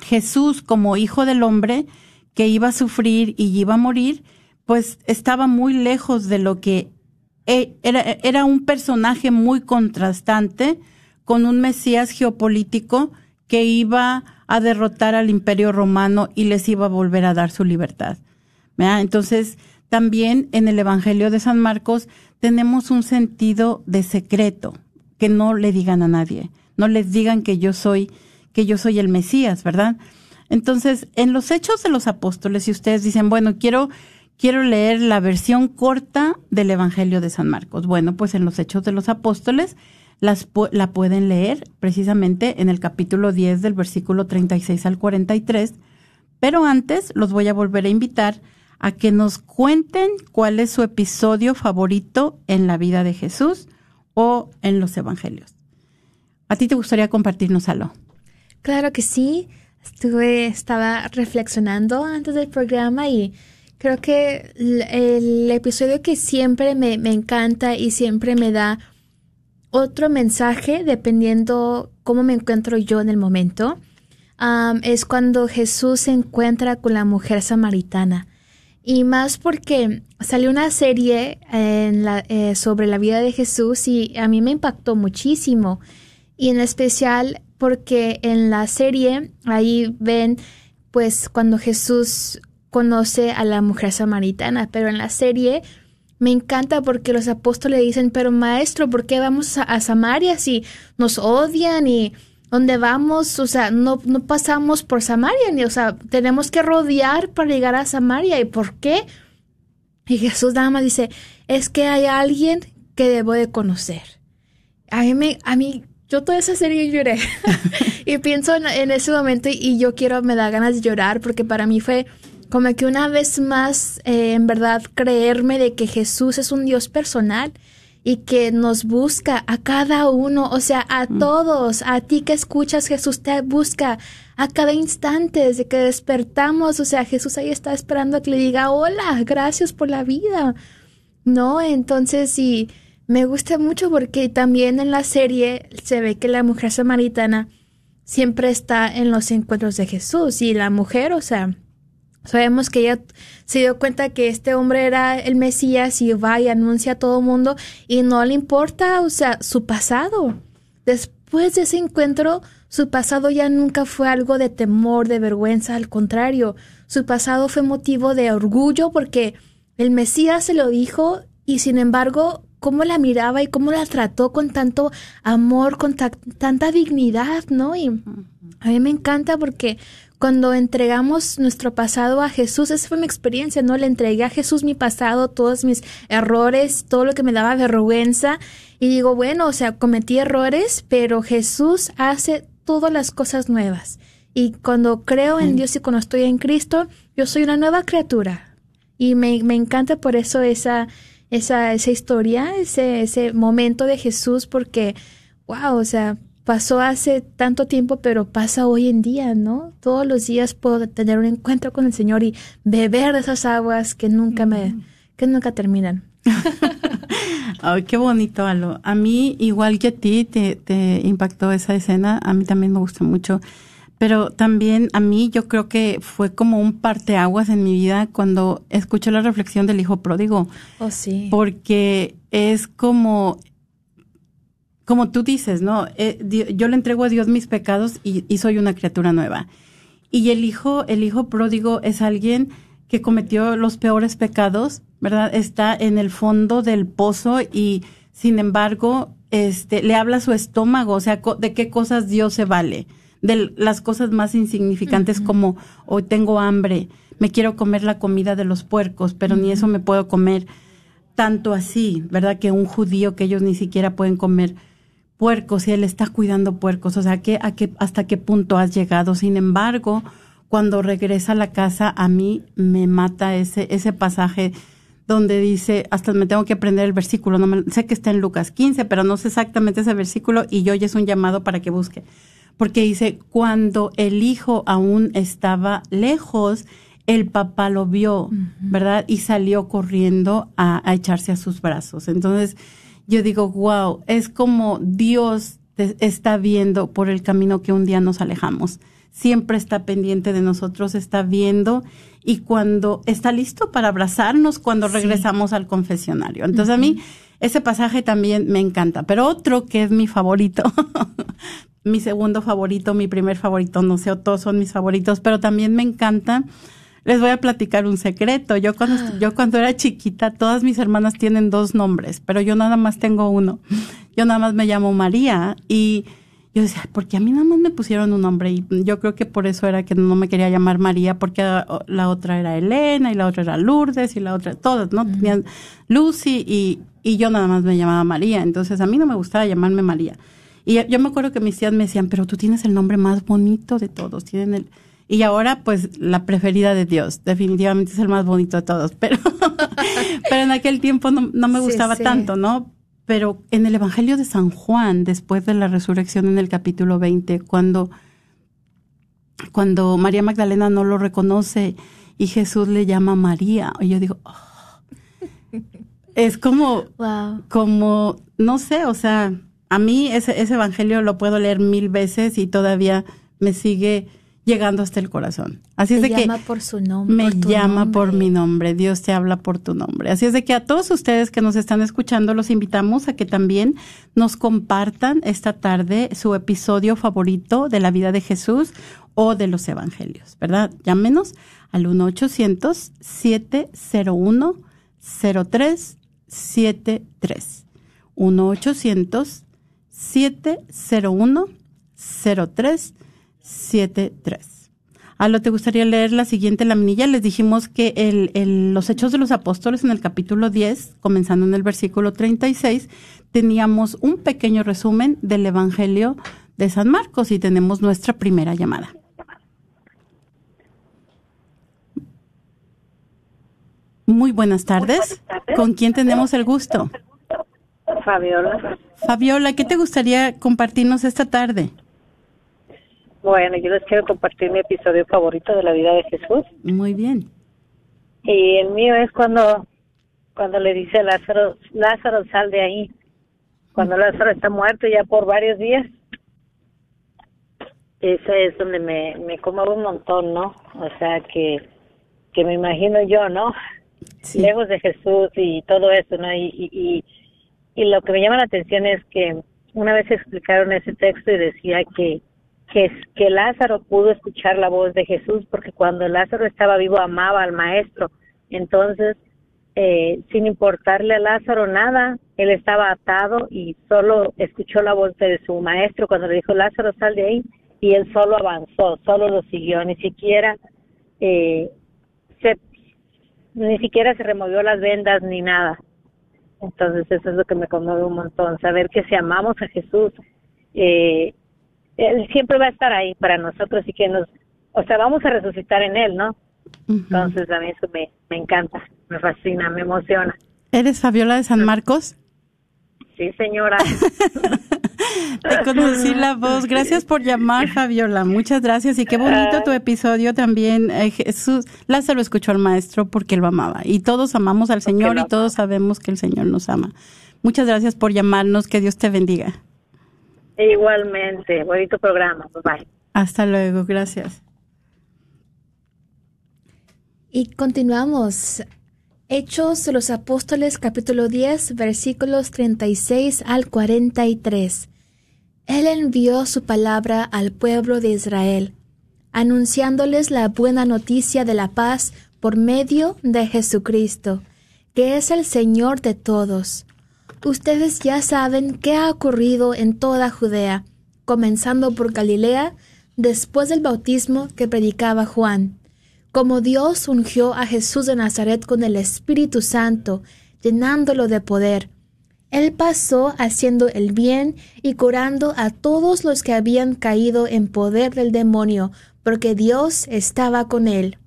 Jesús como hijo del hombre que iba a sufrir y iba a morir, pues estaba muy lejos de lo que e, era, era un personaje muy contrastante con un Mesías geopolítico que iba a derrotar al imperio romano y les iba a volver a dar su libertad. Entonces, también en el Evangelio de San Marcos tenemos un sentido de secreto, que no le digan a nadie, no les digan que yo soy, que yo soy el Mesías, ¿verdad? Entonces, en los hechos de los apóstoles, si ustedes dicen, bueno, quiero quiero leer la versión corta del Evangelio de San Marcos. Bueno, pues en los Hechos de los Apóstoles las, la pueden leer precisamente en el capítulo 10 del versículo 36 al 43. Pero antes los voy a volver a invitar a que nos cuenten cuál es su episodio favorito en la vida de Jesús o en los Evangelios. ¿A ti te gustaría compartirnos algo? Claro que sí. Estuve, estaba reflexionando antes del programa y Creo que el, episodio que siempre me, encanta y siempre me da otro mensaje dependiendo cómo me encuentro yo en el momento es cuando Jesús se encuentra con la mujer samaritana. Y más porque salió una serie eh, sobre la vida de Jesús y a mí me impactó muchísimo. Y en especial porque en la serie ahí ven pues cuando Jesús conoce a la mujer samaritana, pero en la serie me encanta porque los apóstoles dicen, pero maestro, ¿por qué vamos a, Samaria si nos odian y donde vamos, o sea, no, no pasamos por Samaria, ni, o sea, tenemos que rodear para llegar a Samaria, ¿y por qué? Y Jesús nada más dice, es que hay alguien que debo de conocer. A mí, me, a mí yo toda esa serie lloré [laughs] y pienso en, en, ese momento y yo quiero, me da ganas de llorar porque para mí fue como que una vez más, eh, en verdad, creerme de que Jesús es un Dios personal y que nos busca a cada uno, o sea, a mm. todos, a ti que escuchas, Jesús te busca a cada instante desde que despertamos, o sea, Jesús ahí está esperando a que le diga, hola, gracias por la vida. No, entonces sí, me gusta mucho porque también en la serie se ve que la mujer samaritana siempre está en los encuentros de Jesús y la mujer, o sea, Sabemos que ella se dio cuenta que este hombre era el Mesías y va y anuncia a todo el mundo y no le importa, o sea, su pasado. Después de ese encuentro, Su pasado ya nunca fue algo de temor, de vergüenza, al contrario, su pasado fue motivo de orgullo porque el Mesías se lo dijo y sin embargo, cómo la miraba y cómo la trató con tanto amor, con tanta dignidad, ¿no? Y a mí me encanta porque cuando entregamos nuestro pasado a Jesús, esa fue mi experiencia, ¿no? Le entregué a Jesús mi pasado, todos mis errores, todo lo que me daba vergüenza. Y digo, bueno, o sea, cometí errores, pero Jesús hace todas las cosas nuevas. Y cuando creo en Dios y cuando estoy en Cristo, yo soy una nueva criatura. Y me, me encanta por eso esa, esa, esa historia, ese, ese momento de Jesús, porque, wow, o sea, pasó hace tanto tiempo, pero pasa hoy en día, ¿no? Todos los días puedo tener un encuentro con el Señor y beber de esas aguas que nunca me, que nunca terminan. [laughs] Ay, qué bonito, Alo. A mí, igual que a ti, te, te impactó esa escena. A mí también me gusta mucho. Pero también a mí yo creo que fue como un parteaguas en mi vida cuando escuché la reflexión del hijo pródigo. Oh, sí. Porque es como, como tú dices, ¿no? Eh, yo le entrego a Dios mis pecados y, y, soy una criatura nueva. Y el hijo, el hijo pródigo es alguien que cometió los peores pecados, ¿verdad? Está en el fondo del pozo y sin embargo, este, le habla a su estómago, o sea, de qué cosas Dios se vale. De las cosas más insignificantes como hoy tengo hambre, me quiero comer la comida de los puercos, pero ni eso me puedo comer tanto así, ¿verdad? Que un judío que ellos ni siquiera pueden comer puercos y él está cuidando puercos, o sea, ¿qué, a qué, ¿hasta qué punto has llegado? Sin embargo, cuando regresa a la casa, a mí me mata ese, ese pasaje donde dice, hasta me tengo que aprender el versículo, no me, sé que está en Lucas 15, pero no sé exactamente ese versículo y yo ya es un llamado para que busque. Porque dice, cuando el hijo aún estaba lejos, el papá lo vio, ¿verdad? Y salió corriendo a, a, echarse a sus brazos. Entonces, yo digo, wow, es como Dios está viendo por el camino que un día nos alejamos. Siempre está pendiente de nosotros, está viendo y cuando está listo para abrazarnos cuando regresamos al confesionario. Entonces a mí ese pasaje también me encanta, pero otro que es mi favorito, [laughs] mi segundo favorito, mi primer favorito, no sé, todos son mis favoritos, pero también me encanta. Les voy a platicar un secreto. Yo cuando, ah. yo cuando era chiquita, todas mis hermanas tienen dos nombres, pero yo nada más tengo uno. Yo nada más me llamo María y yo decía, porque a mí nada más me pusieron un nombre y yo creo que por eso era que no me quería llamar María, porque la otra era Elena y la otra era Lourdes y la otra, todas, ¿no? Tenían Lucy y, y yo nada más me llamaba María, entonces a mí no me gustaba llamarme María. Y yo me acuerdo que mis tías me decían, pero tú tienes el nombre más bonito de todos, tienen el... Y ahora, pues, la preferida de Dios, definitivamente es el más bonito de todos, pero, [laughs] pero en aquel tiempo no, no me gustaba sí, sí. tanto, ¿no? Pero en el Evangelio de San Juan, después de la resurrección en el capítulo 20, cuando, cuando María Magdalena no lo reconoce y Jesús le llama María, y yo digo, oh. es como, wow. como, no sé, o sea, a mí ese, ese Evangelio lo puedo leer mil veces y todavía me sigue llegando hasta el corazón. Así es de llama que por su nombre. me por llama nombre. por mi nombre. Dios te habla por tu nombre. Así es de que a todos ustedes que nos están escuchando los invitamos a que también nos compartan esta tarde su episodio favorito de la vida de Jesús o de los evangelios, ¿verdad? Llámenos al 1 800 701 0373 1 800 701 0373 Alo, ¿te gustaría leer la siguiente laminilla? Les dijimos que el, el, los Hechos de los Apóstoles en el capítulo 10, comenzando en el versículo 36, teníamos un pequeño resumen del Evangelio de San Marcos y tenemos nuestra primera llamada. Muy buenas tardes. ¿Con quién tenemos el gusto? Fabiola. Fabiola, ¿qué te gustaría compartirnos esta tarde? Bueno, yo les quiero compartir mi episodio favorito de la vida de Jesús. Muy bien. Y el mío es cuando cuando le dice a Lázaro, Lázaro, sal de ahí. Cuando Lázaro está muerto ya por varios días. Ese es donde me, me conmueve un montón, ¿no? O sea, que, que me imagino yo, ¿no? Sí. Lejos de Jesús y todo eso, ¿no? Y, y, y, y lo que me llama la atención es que una vez explicaron ese texto y decía que que, Lázaro pudo escuchar la voz de Jesús, porque cuando Lázaro estaba vivo amaba al maestro. Entonces, eh, sin importarle a Lázaro nada, él estaba atado y solo escuchó la voz de su maestro cuando le dijo, Lázaro, sal de ahí, y él solo avanzó, solo lo siguió, ni siquiera eh, se, ni siquiera se removió las vendas ni nada. Entonces eso es lo que me conmueve un montón, saber que si amamos a Jesús, eh, él siempre va a estar ahí para nosotros y que nos, o sea, vamos a resucitar en él, ¿no? Entonces a mí eso me, me encanta, me fascina, me emociona. ¿Eres Fabiola de San Marcos? Sí, señora. [laughs] Te conocí la voz. Gracias por llamar, Fabiola. Muchas gracias. Y qué bonito tu episodio también. Eh, Jesús, Lázaro escuchó al maestro porque él lo amaba. Y todos amamos al Señor y todos sabemos que el Señor nos ama. Muchas gracias por llamarnos. Que Dios te bendiga. Igualmente. Bonito programa. Bye. Hasta luego. Gracias. Y continuamos. Hechos de los Apóstoles capítulo 10 versículos 36 al 43. Él envió su palabra al pueblo de Israel, anunciándoles la buena noticia de la paz por medio de Jesucristo, que es el Señor de todos. Ustedes ya saben qué ha ocurrido en toda Judea, comenzando por Galilea, después del bautismo que predicaba Juan como Dios ungió a Jesús de Nazaret con el Espíritu Santo, llenándolo de poder. Él pasó haciendo el bien y curando a todos los que habían caído en poder del demonio, porque Dios estaba con él.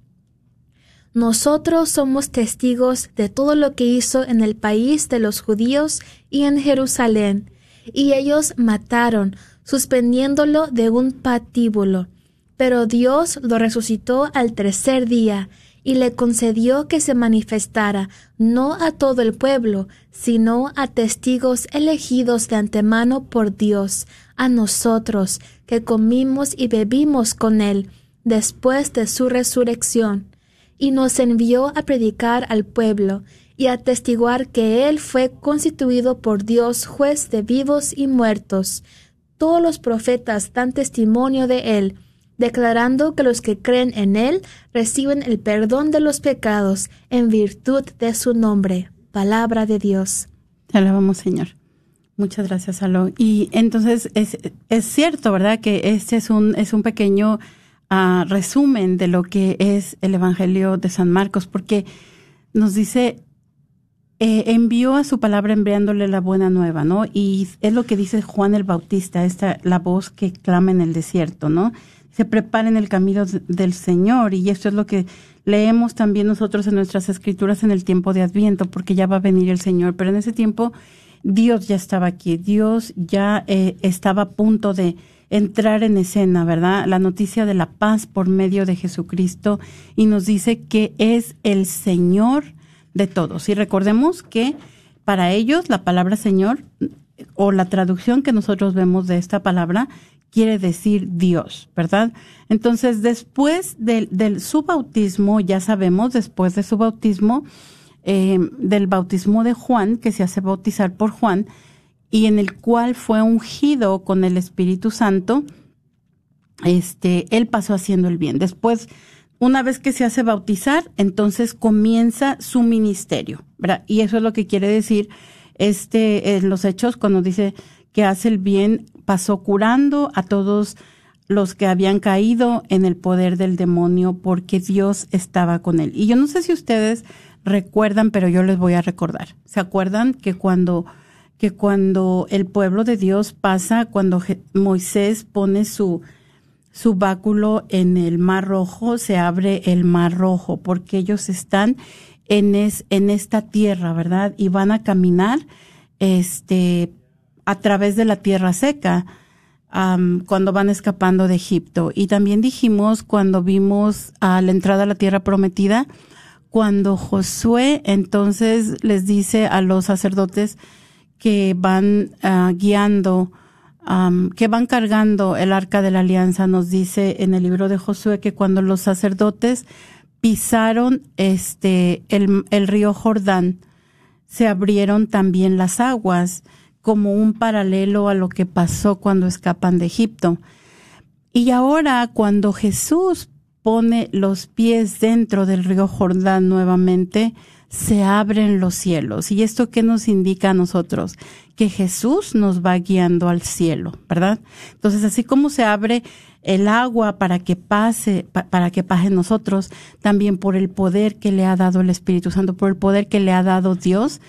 Nosotros somos testigos de todo lo que hizo en el país de los judíos y en Jerusalén, y ellos mataron, suspendiéndolo de un patíbulo. Pero Dios lo resucitó al tercer día y le concedió que se manifestara no a todo el pueblo, sino a testigos elegidos de antemano por Dios, a nosotros, que comimos y bebimos con él después de su resurrección, y nos envió a predicar al pueblo y a testiguar que él fue constituido por Dios juez de vivos y muertos. Todos los profetas dan testimonio de él, declarando que los que creen en Él reciben el perdón de los pecados en virtud de su nombre. Palabra de Dios. Te alabamos, Señor. Muchas gracias, Aló. Y entonces es, es cierto, ¿verdad? Que este es un, es un pequeño ah, resumen de lo que es el Evangelio de San Marcos, porque nos dice, eh, envió a su palabra enviándole la buena nueva, ¿no? Y es lo que dice Juan el Bautista, esta, la voz que clama en el desierto, ¿no? se preparen el camino del Señor. Y esto es lo que leemos también nosotros en nuestras escrituras en el tiempo de Adviento, porque ya va a venir el Señor. Pero en ese tiempo Dios ya estaba aquí, Dios ya eh, estaba a punto de entrar en escena, ¿verdad? La noticia de la paz por medio de Jesucristo y nos dice que es el Señor de todos. Y recordemos que para ellos la palabra Señor o la traducción que nosotros vemos de esta palabra quiere decir Dios, ¿verdad? Entonces, después del, su bautismo, ya sabemos, después de su bautismo, eh, del bautismo de Juan, que se hace bautizar por Juan, y en el cual fue ungido con el Espíritu Santo, este, él pasó haciendo el bien. Después, una vez que se hace bautizar, entonces comienza su ministerio. Y eso es lo que quiere decir este en los hechos cuando dice que hace el bien pasó curando a todos los que habían caído en el poder del demonio porque Dios estaba con él. Y yo no sé si ustedes recuerdan, pero yo les voy a recordar. ¿Se acuerdan que cuando que cuando el pueblo de Dios pasa, cuando Moisés pone su su báculo en el mar rojo, se abre el mar rojo, porque ellos están en, es, en esta tierra, ¿verdad? Y van a caminar, este, a través de la tierra seca cuando van escapando de Egipto. Y también dijimos cuando vimos a la entrada a la tierra prometida, cuando Josué entonces les dice a los sacerdotes que van ah, guiando, que van cargando el arca de la alianza, nos dice en el libro de Josué que cuando los sacerdotes pisaron este el, el río Jordán, se abrieron también las aguas como un paralelo a lo que pasó cuando escapan de Egipto. Y ahora cuando Jesús pone los pies dentro del río Jordán nuevamente, se abren los cielos. ¿Y esto qué nos indica a nosotros? Que Jesús nos va guiando al cielo, ¿verdad? Entonces, así como se abre el agua para que pase, para que pase nosotros, también por el poder que le ha dado el Espíritu Santo, por el poder que le ha dado Dios,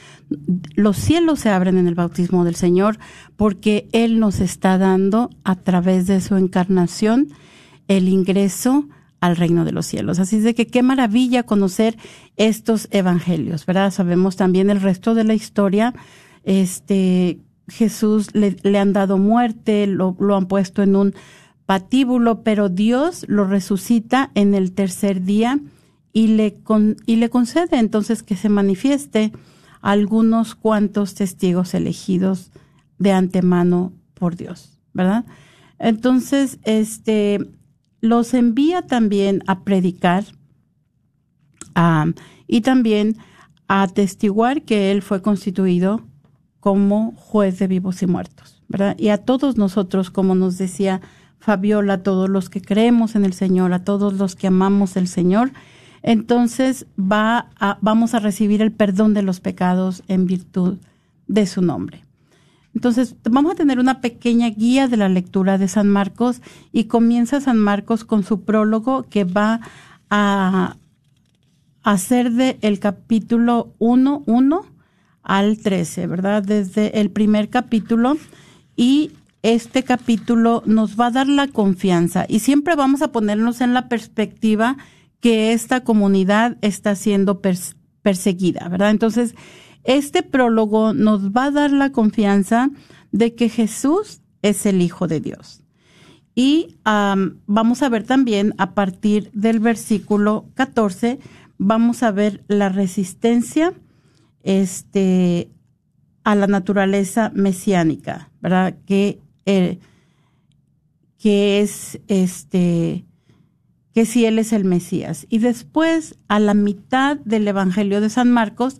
los cielos se abren en el bautismo del Señor, porque Él nos está dando a través de su encarnación el ingreso al reino de los cielos. Así es de que qué maravilla conocer estos evangelios, ¿verdad? Sabemos también el resto de la historia, este, Jesús le, le han dado muerte, lo, lo, han puesto en un patíbulo, pero Dios lo resucita en el tercer día y le, con, y le concede entonces que se manifieste algunos cuantos testigos elegidos de antemano por Dios, ¿verdad? Entonces, este, los envía también a predicar y también a atestiguar que Él fue constituido como juez de vivos y muertos, ¿verdad? Y a todos nosotros, como nos decía Fabiola, a todos los que creemos en el Señor, a todos los que amamos el Señor, entonces va vamos a recibir el perdón de los pecados en virtud de su nombre. Entonces, vamos a tener una pequeña guía de la lectura de San Marcos y comienza San Marcos con su prólogo que va a hacer de el capítulo 1, 1 al 13, ¿verdad? Desde el primer capítulo y este capítulo nos va a dar la confianza y siempre vamos a ponernos en la perspectiva que esta comunidad está siendo perseguida, ¿verdad? Entonces, este prólogo nos va a dar la confianza de que Jesús es el Hijo de Dios. Y vamos a ver también a partir del versículo 14, vamos a ver la resistencia este, a la naturaleza mesiánica, ¿verdad? Que, eh, que es este que si él es el Mesías. Y después, a la mitad del Evangelio de San Marcos,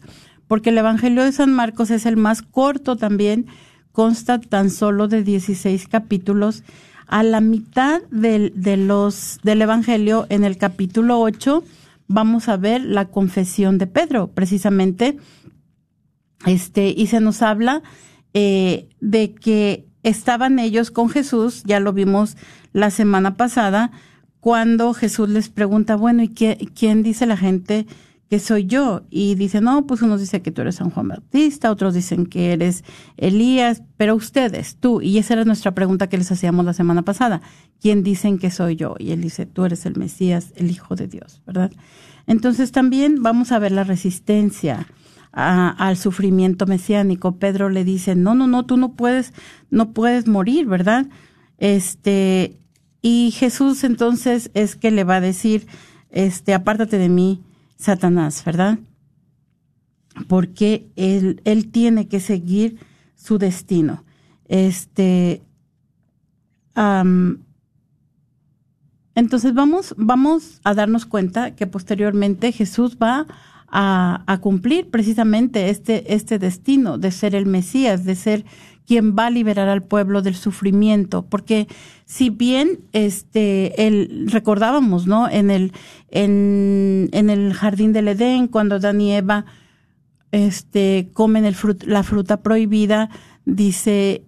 porque el Evangelio de San Marcos es el más corto también, consta tan solo de 16 capítulos. A la mitad del, de los, del Evangelio, en el capítulo 8, vamos a ver la confesión de Pedro, precisamente. Este, y se nos habla eh, de que estaban ellos con Jesús, ya lo vimos la semana pasada, cuando Jesús les pregunta, bueno, ¿y qué, quién dice la gente que soy yo. Y dice, no, pues unos dicen que tú eres San Juan Bautista, otros dicen que eres Elías, pero ustedes, tú, y esa era nuestra pregunta que les hacíamos la semana pasada, ¿quién dicen que soy yo? Y él dice, tú eres el Mesías, el Hijo de Dios, ¿verdad? Entonces también vamos a ver la resistencia al sufrimiento mesiánico. Pedro le dice, no, no, no, tú no puedes, no puedes morir, ¿verdad? Este, y Jesús entonces es que le va a decir, este, apártate de mí, Satanás, ¿verdad? Porque él, él tiene que seguir su destino. Este, entonces vamos, vamos a darnos cuenta que posteriormente Jesús va a, a, cumplir precisamente este, este destino de ser el Mesías, de ser quien va a liberar al pueblo del sufrimiento, porque si bien este el recordábamos, ¿no? En el en, en el jardín del Edén cuando Dan y Eva este comen el la fruta prohibida, dice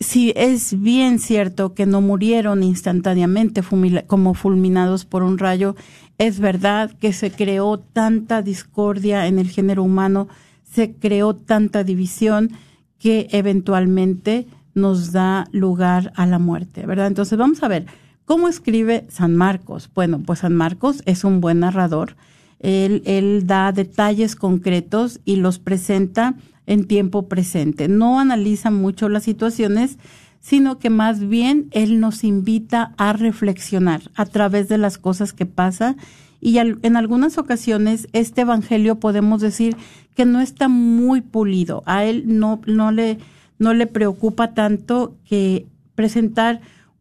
si es bien cierto que no murieron instantáneamente como fulminados por un rayo, es verdad que se creó tanta discordia en el género humano, se creó tanta división que eventualmente nos da lugar a la muerte, ¿verdad? Entonces vamos a ver, ¿cómo escribe San Marcos? Bueno, pues San Marcos es un buen narrador. Él, él da detalles concretos y los presenta en tiempo presente. No analiza mucho las situaciones, sino que más bien él nos invita a reflexionar a través de las cosas que pasa y en algunas ocasiones este evangelio podemos decir que no está muy pulido. A él no, no, le, no le preocupa tanto que presentar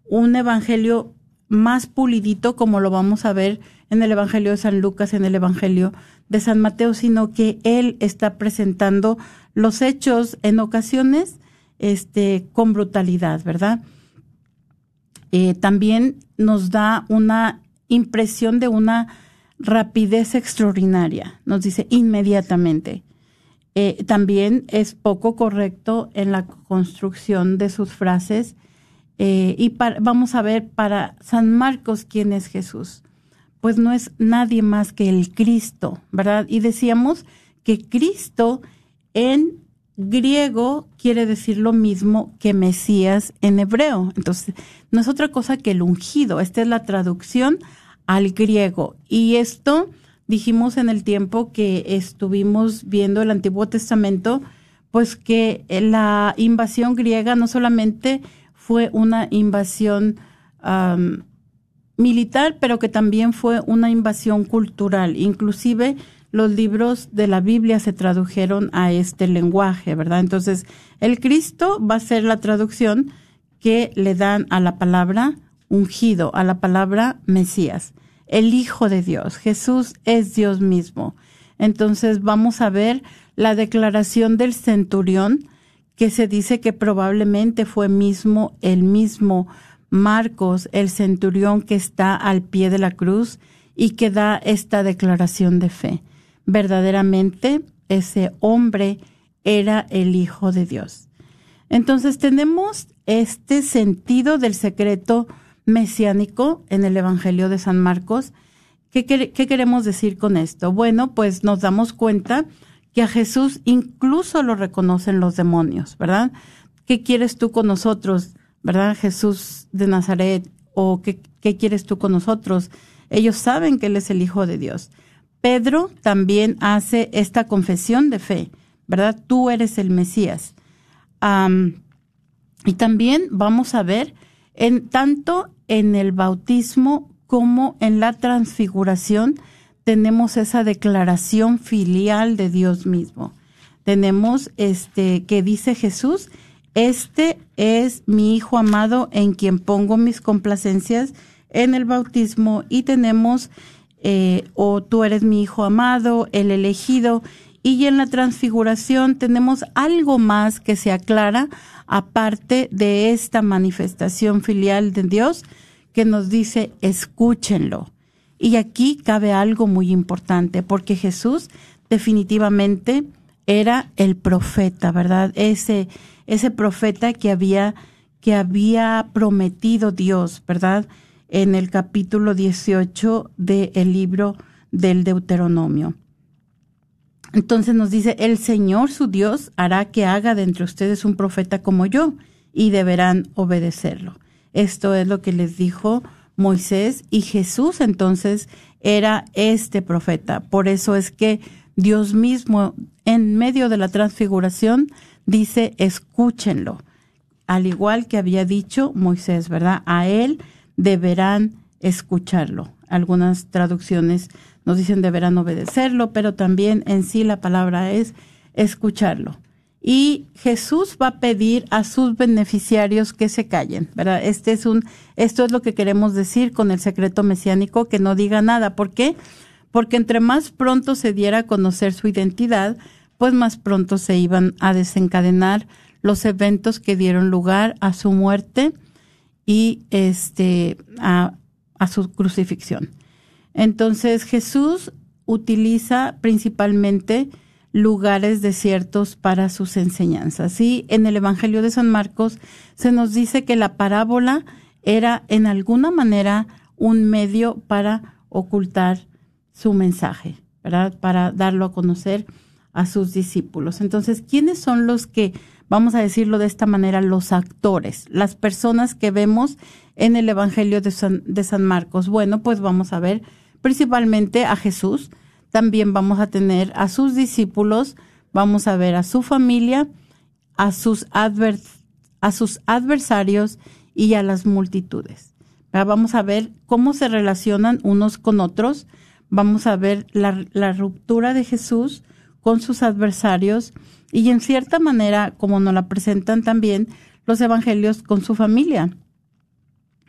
un evangelio más pulidito como lo vamos a ver en el evangelio de San Lucas, en el evangelio de San Mateo, sino que él está presentando los hechos en ocasiones este, con brutalidad, ¿verdad? eh, también nos da una impresión de una rapidez extraordinaria. Nos dice inmediatamente. Eh, también es poco correcto en la construcción de sus frases. Eh, y vamos a ver para San Marcos quién es Jesús. Pues no es nadie más que el Cristo, ¿verdad? Y decíamos que Cristo en griego quiere decir lo mismo que Mesías en hebreo. Entonces, no es otra cosa que el ungido. Esta es la traducción al griego. Y esto dijimos en el tiempo que estuvimos viendo el Antiguo Testamento, pues que la invasión griega no solamente fue una invasión militar, pero que también fue una invasión cultural. Inclusive los libros de la Biblia se tradujeron a este lenguaje, ¿verdad? Entonces, el Cristo va a ser la traducción que le dan a la palabra ungido, a la palabra Mesías, el Hijo de Dios. Jesús es Dios mismo. Entonces, vamos a ver la declaración del centurión, que se dice que probablemente fue mismo el mismo Marcos, el centurión que está al pie de la cruz y que da esta declaración de fe verdaderamente ese hombre era el Hijo de Dios. Entonces tenemos este sentido del secreto mesiánico en el Evangelio de San Marcos. ¿Qué, queremos decir con esto? Bueno, pues nos damos cuenta que a Jesús incluso lo reconocen los demonios, ¿verdad? ¿Qué quieres tú con nosotros, verdad? Jesús de Nazaret, o qué, quieres tú con nosotros? Ellos saben que Él es el Hijo de Dios. Pedro también hace esta confesión de fe, ¿verdad? Tú eres el Mesías. y también vamos a ver en tanto en el bautismo como en la transfiguración tenemos esa declaración filial de Dios mismo. Tenemos este que dice Jesús, este es mi hijo amado en quien pongo mis complacencias en el bautismo y tenemos eh, o tú eres mi hijo amado, el elegido. Y en la transfiguración tenemos algo más que se aclara, aparte de esta manifestación filial de Dios, que nos dice, escúchenlo. Y aquí cabe algo muy importante, porque Jesús definitivamente era el profeta, ¿verdad? Ese, ese profeta que había, que había prometido Dios, ¿verdad? en el capítulo 18 del libro del Deuteronomio. Entonces nos dice, el Señor su Dios hará que haga de entre ustedes un profeta como yo y deberán obedecerlo. Esto es lo que les dijo Moisés y Jesús entonces era este profeta. Por eso es que Dios mismo en medio de la transfiguración dice, escúchenlo, al igual que había dicho Moisés, ¿verdad? A él deberán escucharlo. Algunas traducciones nos dicen deberán obedecerlo, pero también en sí la palabra es escucharlo. Y Jesús va a pedir a sus beneficiarios que se callen, ¿verdad? Este es un, esto es lo que queremos decir con el secreto mesiánico, que no diga nada. ¿Por qué? Porque entre más pronto se diera a conocer su identidad, pues más pronto se iban a desencadenar los eventos que dieron lugar a su muerte y este a, su crucifixión. Entonces Jesús utiliza principalmente lugares desiertos para sus enseñanzas. Y en el Evangelio de San Marcos se nos dice que la parábola era en alguna manera un medio para ocultar su mensaje, ¿verdad? Para darlo a conocer a sus discípulos. Entonces, ¿quiénes son los que vamos a decirlo de esta manera, los actores, las personas que vemos en el Evangelio de San, de San Marcos. Bueno, pues vamos a ver principalmente a Jesús, también vamos a tener a sus discípulos, vamos a ver a su familia, a sus, adversarios y a las multitudes. Vamos a ver cómo se relacionan unos con otros, vamos a ver la, la ruptura de Jesús con sus adversarios y en cierta manera, como nos la presentan también los evangelios con su familia.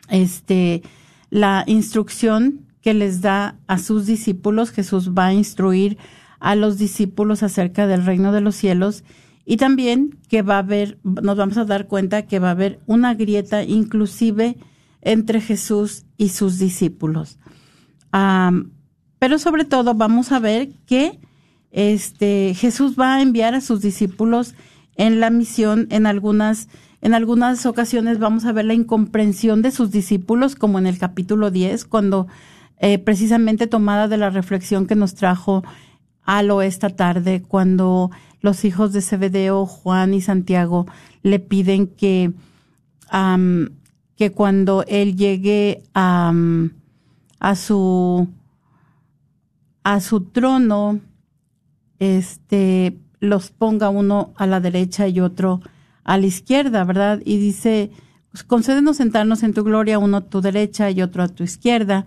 Este, la instrucción que les da a sus discípulos, Jesús va a instruir a los discípulos acerca del reino de los cielos y también que va a haber, nos vamos a dar cuenta que va a haber una grieta inclusive entre Jesús y sus discípulos. pero sobre todo vamos a ver que este, Jesús va a enviar a sus discípulos en la misión en algunas en algunas ocasiones vamos a ver la incomprensión de sus discípulos, como en el capítulo 10, cuando eh, precisamente tomada de la reflexión que nos trajo Alo esta tarde, cuando los hijos de Zebedeo, Juan y Santiago, le piden que, que cuando él llegue a, a su a su trono, este, los ponga uno a la derecha y otro a la izquierda, ¿verdad? Y dice, pues, concédenos sentarnos en tu gloria, uno a tu derecha y otro a tu izquierda.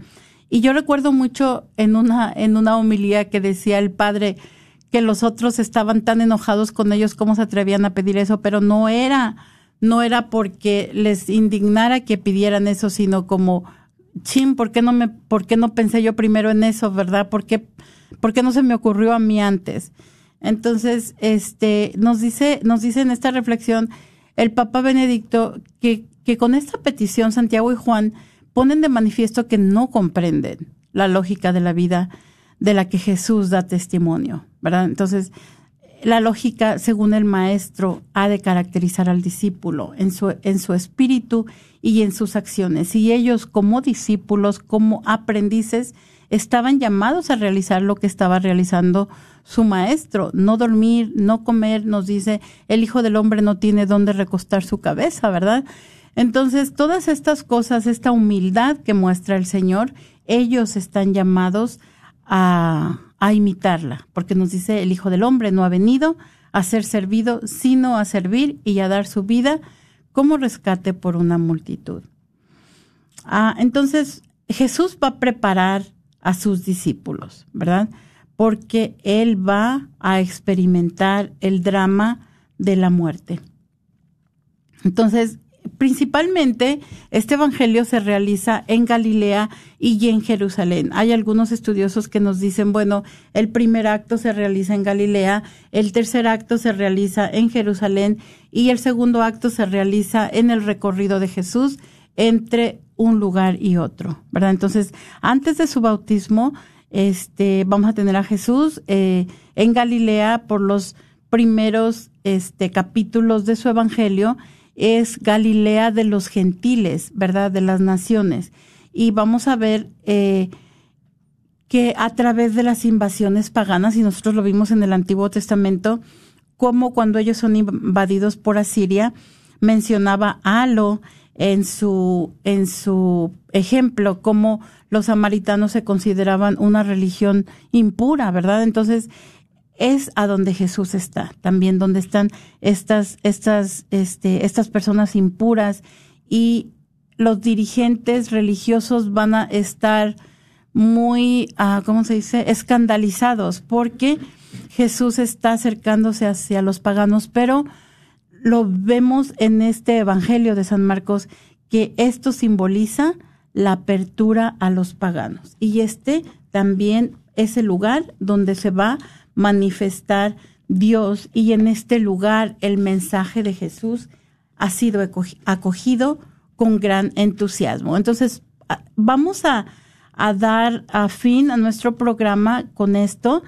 Y yo recuerdo mucho en una, en una homilía que decía el padre que los otros estaban tan enojados con ellos como se atrevían a pedir eso, pero no era, no era porque les indignara que pidieran eso, sino como, chin, ¿por qué no me, por qué no pensé yo primero en eso, verdad? ¿Por qué, por qué no se me ocurrió a mí antes? Entonces, este, nos dice, nos dice en esta reflexión el Papa Benedicto que, que con esta petición Santiago y Juan ponen de manifiesto que no comprenden la lógica de la vida de la que Jesús da testimonio, ¿verdad? Entonces, la lógica, según el maestro, ha de caracterizar al discípulo en su, en su espíritu y en sus acciones. Y ellos, como discípulos, como aprendices, estaban llamados a realizar lo que estaba realizando su maestro, no dormir, no comer, nos dice, el Hijo del Hombre no tiene dónde recostar su cabeza, ¿verdad? Entonces, todas estas cosas, esta humildad que muestra el Señor, ellos están llamados a, a imitarla, porque nos dice, el Hijo del Hombre no ha venido a ser servido, sino a servir y a dar su vida como rescate por una multitud. Ah, entonces, Jesús va a preparar a sus discípulos, ¿verdad? porque él va a experimentar el drama de la muerte. Entonces, principalmente este evangelio se realiza en Galilea y en Jerusalén. Hay algunos estudiosos que nos dicen, bueno, el primer acto se realiza en Galilea, el tercer acto se realiza en Jerusalén y el segundo acto se realiza en el recorrido de Jesús entre un lugar y otro, ¿verdad? Entonces, antes de su bautismo, este, vamos a tener a Jesús eh, en Galilea por los primeros este, capítulos de su evangelio. Es Galilea de los gentiles, ¿verdad? De las naciones. Y vamos a ver eh, que a través de las invasiones paganas, y nosotros lo vimos en el Antiguo Testamento, como cuando ellos son invadidos por Asiria, mencionaba Alo en su, en su ejemplo, como los samaritanos se consideraban una religión impura, ¿verdad? Entonces, es a donde Jesús está, también donde están estas, estas, este, estas personas impuras y los dirigentes religiosos van a estar muy, uh, ¿cómo se dice?, escandalizados porque Jesús está acercándose hacia los paganos, pero lo vemos en este Evangelio de San Marcos que esto simboliza la apertura a los paganos. Y este también es el lugar donde se va a manifestar Dios y en este lugar el mensaje de Jesús ha sido acogido con gran entusiasmo. Entonces, vamos a, a dar a fin a nuestro programa con esto.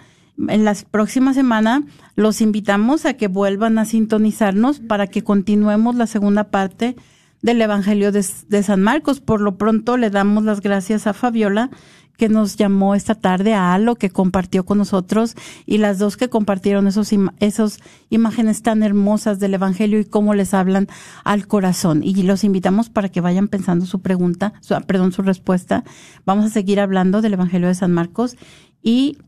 En la próxima semana los invitamos a que vuelvan a sintonizarnos para que continuemos la segunda parte del Evangelio de, San Marcos. Por lo pronto le damos las gracias a Fabiola que nos llamó esta tarde, a Alo que compartió con nosotros y las dos que compartieron esos, esos imágenes tan hermosas del Evangelio y cómo les hablan al corazón. Y los invitamos para que vayan pensando su pregunta, su, perdón, su respuesta. Vamos a seguir hablando del Evangelio de San Marcos y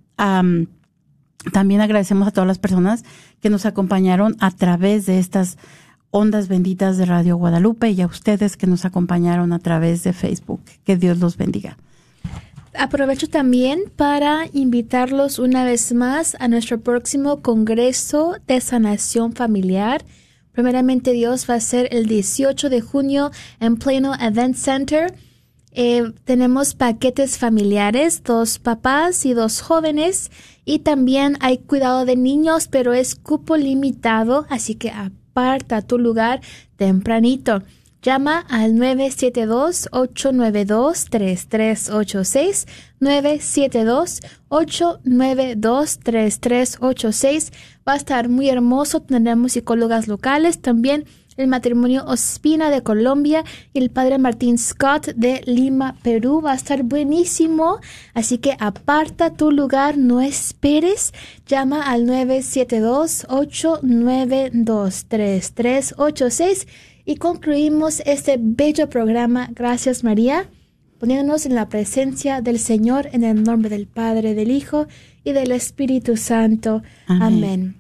también agradecemos a todas las personas que nos acompañaron a través de estas ondas benditas de Radio Guadalupe y a ustedes que nos acompañaron a través de Facebook. Que Dios los bendiga. Aprovecho también para invitarlos una vez más a nuestro próximo Congreso de Sanación Familiar. Primeramente Dios va a ser el 18 de junio en Plano Event Center. Eh, tenemos paquetes familiares, dos papás y dos jóvenes. Y también hay cuidado de niños, pero es cupo limitado, así que aparta tu lugar tempranito. Llama al 972-892-3386, 972-892-3386. Va a estar muy hermoso, tendremos psicólogas locales también el matrimonio Ospina de Colombia y el padre Martín Scott de Lima, Perú. Va a estar buenísimo, así que aparta tu lugar, no esperes. Llama al 972-892-3386 y concluimos este bello programa. Gracias María, poniéndonos en la presencia del Señor en el nombre del Padre, del Hijo y del Espíritu Santo. Amén.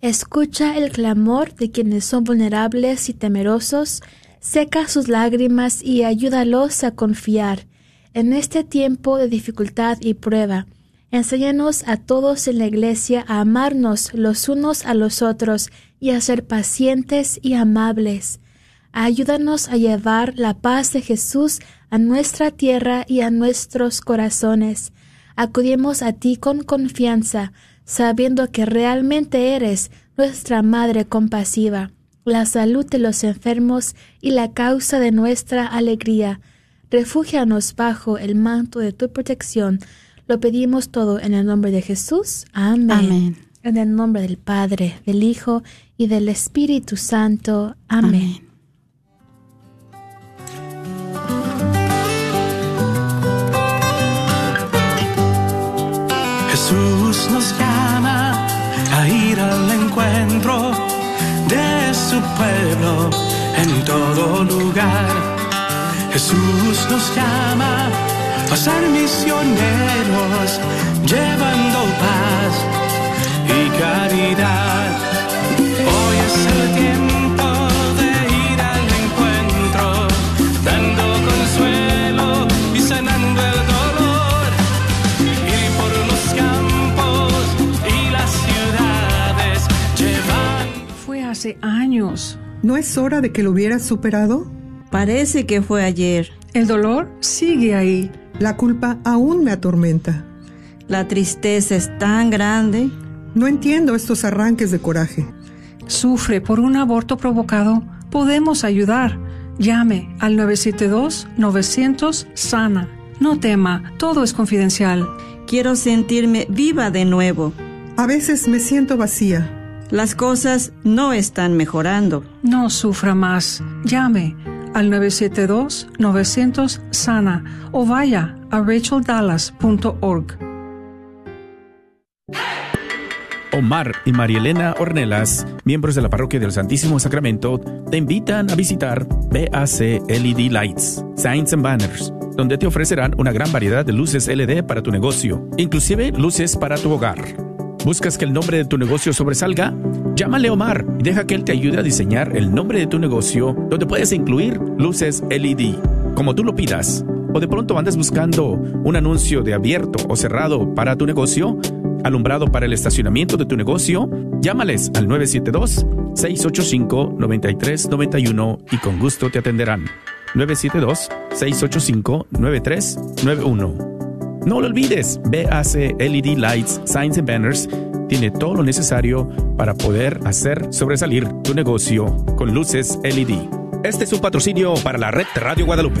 Escucha el clamor de quienes son vulnerables y temerosos, seca sus lágrimas y ayúdalos a confiar. En este tiempo de dificultad y prueba, enséñanos a todos en la Iglesia a amarnos los unos a los otros y a ser pacientes y amables. Ayúdanos a llevar la paz de Jesús a nuestra tierra y a nuestros corazones. Acudimos a ti con confianza, sabiendo que realmente eres nuestra Madre compasiva, la salud de los enfermos y la causa de nuestra alegría. Refúgianos bajo el manto de tu protección. Lo pedimos todo en el nombre de Jesús. Amén. En el nombre del Padre, del Hijo y del Espíritu Santo. Amén. Jesús nos llama a ir al encuentro de su pueblo en todo lugar. Jesús nos llama a ser misioneros, llevando paz y caridad. Hoy es el tiempo de ir al encuentro, dando consuelo y sanando el dolor. Ir por los campos y las ciudades, llevando. Fue hace años. ¿No es hora de que lo hubieras superado? Parece que fue ayer. El dolor sigue ahí. La culpa aún me atormenta. La tristeza es tan grande. No entiendo estos arranques de coraje. Sufre por un aborto provocado. Podemos ayudar. Llame al 972-900-SANA. No tema, todo es confidencial. Quiero sentirme viva de nuevo. A veces me siento vacía. Las cosas no están mejorando. No sufra más. Llame al 972-900-SANA o vaya a racheldallas.org. Omar y Marielena Ornelas, miembros de la Parroquia del Santísimo Sacramento, te invitan a visitar BAC LED Lights, Signs and Banners, donde te ofrecerán una gran variedad de luces LED para tu negocio, inclusive luces para tu hogar. ¿Buscas que el nombre de tu negocio sobresalga? Llámale a Omar y deja que él te ayude a diseñar el nombre de tu negocio, donde puedes incluir luces LED, como tú lo pidas. O de pronto andas buscando un anuncio de abierto o cerrado para tu negocio, alumbrado para el estacionamiento de tu negocio, llámales al 972-685-9391 y con gusto te atenderán. 972-685-9391. No lo olvides, BAC LED Lights, Signs and Banners tiene todo lo necesario para poder hacer sobresalir tu negocio con luces LED. Este es un patrocinio para la red Radio Guadalupe.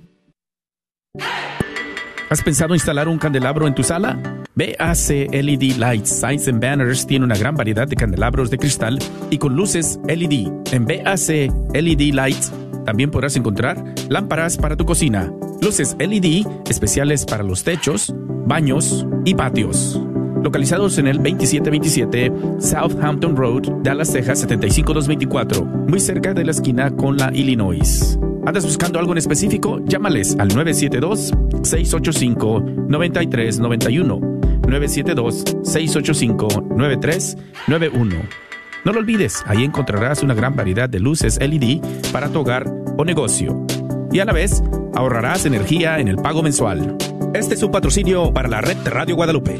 ¿Has pensado instalar un candelabro en tu sala? BAC LED Lights, Signs and Banners tiene una gran variedad de candelabros de cristal y con luces LED. En BAC LED Lights también podrás encontrar lámparas para tu cocina, luces LED especiales para los techos, baños y patios. Localizados en el 2727 Southampton Road, Dallas, Texas 75224, muy cerca de la esquina con la Illinois. ¿Andas buscando algo en específico? Llámales al 972-685-9391. 972-685-9391. No lo olvides, ahí encontrarás una gran variedad de luces LED para tu hogar o negocio. Y a la vez, ahorrarás energía en el pago mensual. Este es un patrocinio para la red Radio Guadalupe.